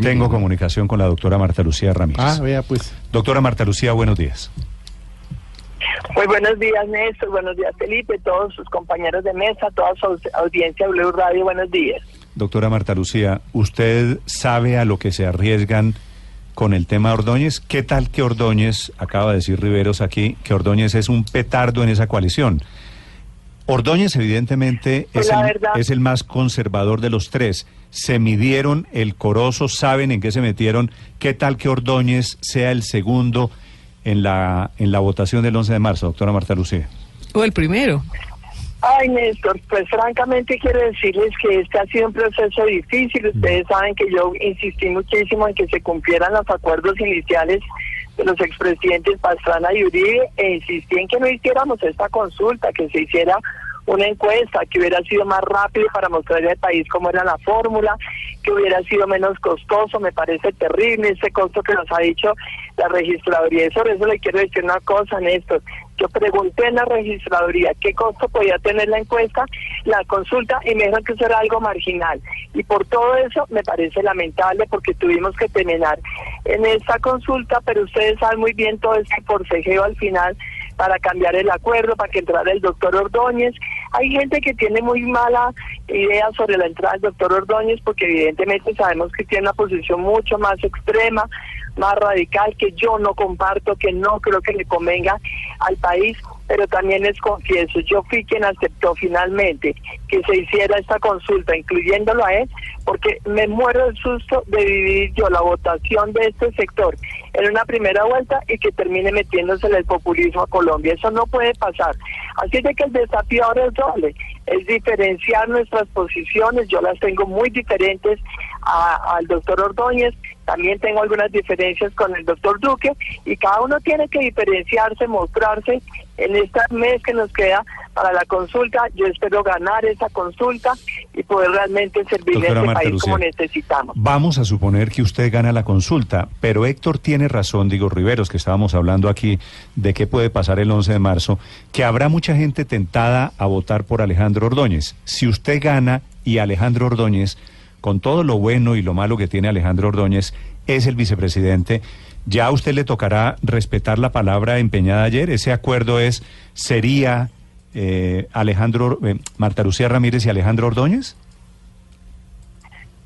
Tengo comunicación con la doctora Marta Lucía Ramírez. Ah, vea pues. Doctora Marta Lucía, buenos días. Muy buenos días, Néstor. Buenos días, Felipe, todos sus compañeros de mesa, toda su audiencia de Blue Radio. Buenos días. Doctora Marta Lucía, ¿usted sabe a lo que se arriesgan con el tema Ordóñez? ¿Qué tal que Ordóñez, acaba de decir Riveros aquí, que Ordóñez es un petardo en esa coalición? Ordóñez evidentemente Pues es, la el, verdad- es el más conservador de los tres. Se midieron el corozo, saben en qué se metieron. ¿Qué tal que Ordóñez sea el segundo en la, en la votación del 11 de marzo, doctora Marta Lucía? O el primero. Ay, Néstor, pues francamente quiero decirles que este ha sido un proceso difícil. Ustedes saben que yo insistí muchísimo en que se cumplieran los acuerdos iniciales de los expresidentes Pastrana y Uribe e insistí en que no hiciéramos esta consulta, que se hiciera una encuesta que hubiera sido más rápido para mostrarle al país cómo era la fórmula, que hubiera sido menos costoso, me parece terrible ese costo que nos ha dicho la registraduría. Y sobre eso le quiero decir una cosa, Néstor. Yo pregunté en la registraduría qué costo podía tener la encuesta, la consulta, y me dijeron que eso era algo marginal. Y por todo eso me parece lamentable porque tuvimos que terminar en esta consulta, pero ustedes saben muy bien todo ese forcejeo al final para cambiar el acuerdo, para que entrara el doctor Ordóñez. Hay gente que tiene muy mala idea sobre la entrada del doctor Ordóñez porque evidentemente sabemos que tiene una posición mucho más extrema, más radical, que yo no comparto, que no creo que le convenga al país, pero también les confieso, yo fui quien aceptó finalmente que se hiciera esta consulta, incluyéndolo a él, porque me muero del susto de dividir yo la votación de este sector en una primera vuelta y que termine metiéndose el populismo a Colombia. Eso no puede pasar. Así de que el desafío ahora es doble, es diferenciar nuestras posiciones, yo las tengo muy diferentes a- al doctor Ordóñez, también tengo algunas diferencias con el doctor Duque. Y cada uno tiene que diferenciarse, mostrarse en este mes que nos queda para la consulta. Yo espero ganar esa consulta y poder realmente servirle Doctora a este Marta país como necesitamos. Vamos a suponer que usted gana la consulta, pero Héctor tiene razón, digo Riveros, que estábamos hablando aquí de qué puede pasar el 11 de marzo, que habrá mucha gente tentada a votar por Alejandro Ordóñez. Si usted gana y Alejandro Ordóñez, con todo lo bueno y lo malo que tiene Alejandro Ordóñez, es el vicepresidente, ya a usted le tocará respetar la palabra empeñada ayer. Ese acuerdo es, sería eh, Alejandro, eh, Marta Lucía Ramírez y Alejandro Ordóñez.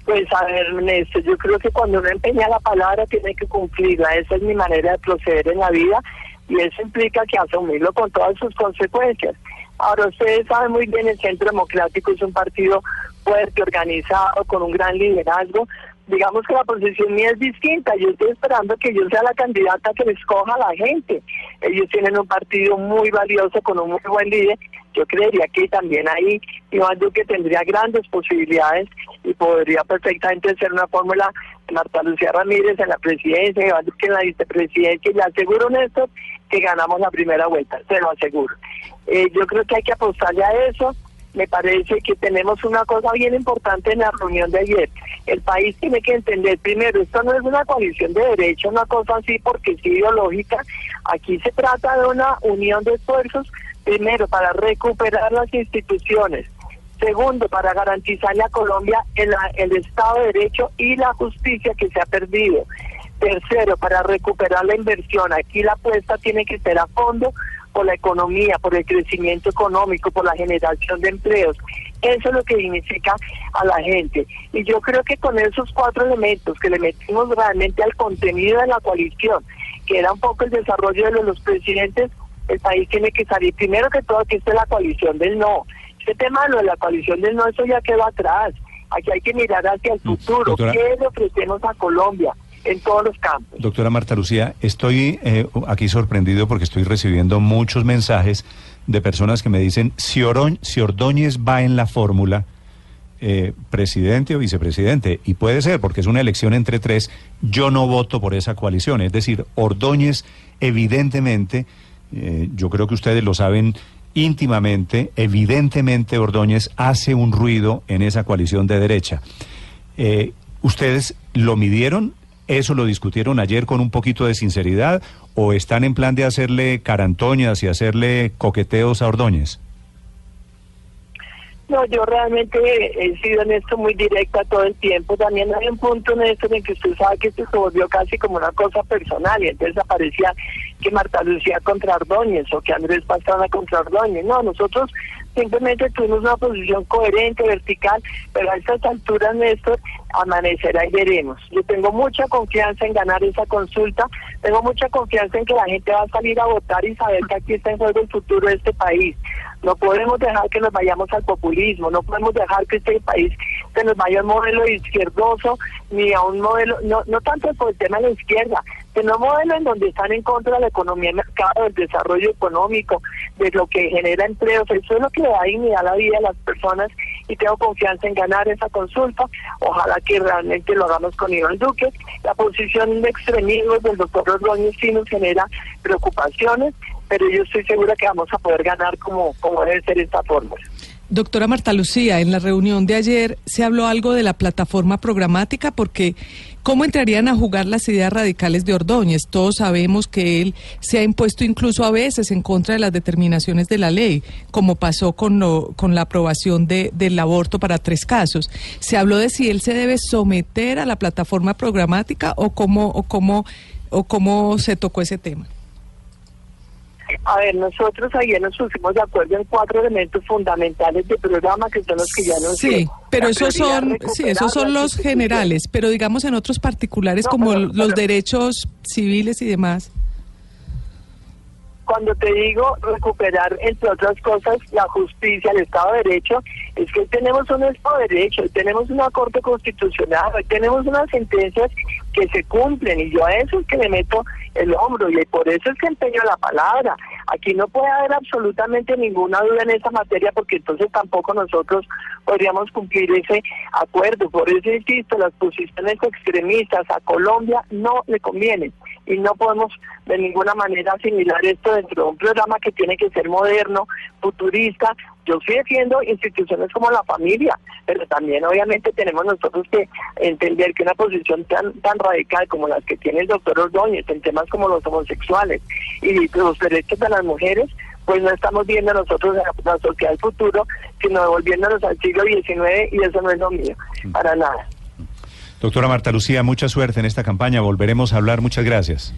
Pues a ver, Néstor, yo creo que cuando uno empeña la palabra tiene que cumplirla. Esa es mi manera de proceder en la vida y eso implica que asumirlo con todas sus consecuencias. Ahora, ustedes saben muy bien, el Centro Democrático es un partido fuerte, organizado, con un gran liderazgo. Digamos que la posición mía es distinta. Yo estoy esperando que yo sea la candidata que le escoja la gente. Ellos tienen un partido muy valioso, con un muy buen líder. Yo creería que también ahí Iván Duque tendría grandes posibilidades y podría perfectamente ser una fórmula Marta Lucía Ramírez en la presidencia, Iván Duque en la vicepresidencia. Y le aseguro, Néstor, que ganamos la primera vuelta, se lo aseguro. Eh, yo creo que hay que apostarle a eso. Me parece que tenemos una cosa bien importante en la reunión de ayer. El país tiene que entender, primero, esto no es una coalición de derechos, una cosa así porque es ideológica. Aquí se trata de una unión de esfuerzos, primero, para recuperar las instituciones. Segundo, para garantizarle a Colombia el, el Estado de Derecho y la justicia que se ha perdido. Tercero, para recuperar la inversión. Aquí la apuesta tiene que ser a fondo por la economía, por el crecimiento económico, por la generación de empleos. Eso es lo que significa a la gente. Y yo creo que con esos cuatro elementos que le metimos realmente al contenido de la coalición, que era un poco el desarrollo de los, los presidentes, el país tiene que salir primero que todo que esta es la coalición del no. Este tema de lo de la coalición del no, eso ya quedó atrás. Aquí hay que mirar hacia el futuro. doctora- ¿Qué le ofrecemos a Colombia en todos los campos? Doctora Marta Lucía, estoy eh, aquí sorprendido porque estoy recibiendo muchos mensajes de personas que me dicen, si, Oroñ- si Ordóñez va en la fórmula, eh, presidente o vicepresidente, y puede ser porque es una elección entre tres, yo no voto por esa coalición. Es decir, Ordóñez, evidentemente, eh, yo creo que ustedes lo saben íntimamente, evidentemente Ordóñez hace un ruido en esa coalición de derecha. Eh, ¿Ustedes lo midieron? ¿Eso lo discutieron ayer con un poquito de sinceridad? ¿O están en plan de hacerle carantoñas y hacerle coqueteos a Ordóñez? No, yo realmente he sido en esto muy directa todo el tiempo. También hay un punto en esto en que usted sabe que esto se volvió casi como una cosa personal y entonces aparecía que Marta Lucía contra Ordóñez o que Andrés Pastrana contra Ordóñez. No, nosotros simplemente tuvimos una posición coherente, vertical, pero a estas alturas, Néstor, amanecerá y veremos. Yo tengo mucha confianza en ganar esa consulta, tengo mucha confianza en que la gente va a salir a votar y saber que aquí está en juego el futuro de este país. No podemos dejar que nos vayamos al populismo, no podemos dejar que este país se nos vaya a un modelo izquierdoso, ni a un modelo, no, no tanto por el tema de la izquierda, sino un modelo en donde están en contra de la economía de mercado, del desarrollo económico, de lo que genera empleos. Eso es lo que da dignidad a la vida de las personas y tengo confianza en ganar esa consulta. Ojalá que realmente lo hagamos con Iván Duque. La posición de extremismo del doctor Rodríguez sí nos genera preocupaciones, pero yo estoy segura que vamos a poder ganar como, como debe ser esta fórmula. Doctora Marta Lucía, en la reunión de ayer se habló algo de la plataforma programática porque ¿cómo entrarían a jugar las ideas radicales de Ordóñez? Todos sabemos que él se ha impuesto incluso a veces en contra de las determinaciones de la ley, como pasó con, lo, con la aprobación de, del aborto para tres casos. Se habló de si él se debe someter a la plataforma programática o cómo, o cómo, o cómo se tocó ese tema. A ver, nosotros ayer nos pusimos de acuerdo en cuatro elementos fundamentales del programa que son los que ya nos Sí, pero esos son, sí, esos son los generales, pero digamos en otros particulares como los derechos civiles y demás. Cuando te digo recuperar, entre otras cosas, la justicia, el Estado de Derecho, es que tenemos un Estado de Derecho, tenemos una Corte Constitucional, tenemos unas sentencias que se cumplen y yo a eso es que le meto el hombro y por eso es que empeño la palabra. Aquí no puede haber absolutamente ninguna duda en esa materia porque entonces tampoco nosotros podríamos cumplir ese acuerdo. Por eso insisto, las posiciones extremistas a Colombia no le convienen y no podemos de ninguna manera asimilar esto dentro de un programa que tiene que ser moderno, futurista. Yo sí defiendo instituciones como la familia, pero también obviamente tenemos nosotros que entender que una posición tan tan radical como las que tiene el doctor Ordóñez en temas como los homosexuales y los derechos de las mujeres, pues no estamos viendo nosotros la, sociedad del futuro, sino devolviéndonos al siglo XIX y eso no es lo mío, para nada. Doctora Marta Lucía, mucha suerte en esta campaña. Volveremos a hablar. Muchas gracias.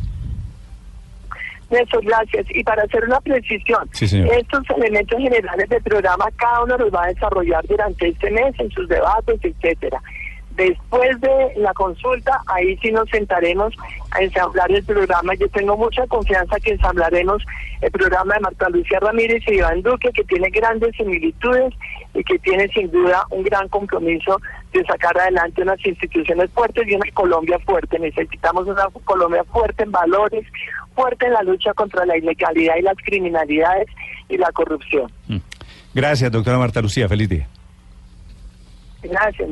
Néstor, gracias. Y para hacer una precisión, estos elementos generales del programa cada uno los va a desarrollar durante este mes en sus debates, etcétera. Después de la consulta, ahí sí nos sentaremos a ensamblar el programa. Yo tengo mucha confianza que ensamblaremos el programa de Marta Lucía Ramírez y Iván Duque, que tiene grandes similitudes y que tiene sin duda un gran compromiso de sacar adelante unas instituciones fuertes y una Colombia fuerte. Necesitamos una Colombia fuerte en valores, fuerte en la lucha contra la ilegalidad y las criminalidades y la corrupción. Mm. Gracias, doctora Marta Lucía. Feliz día. Gracias.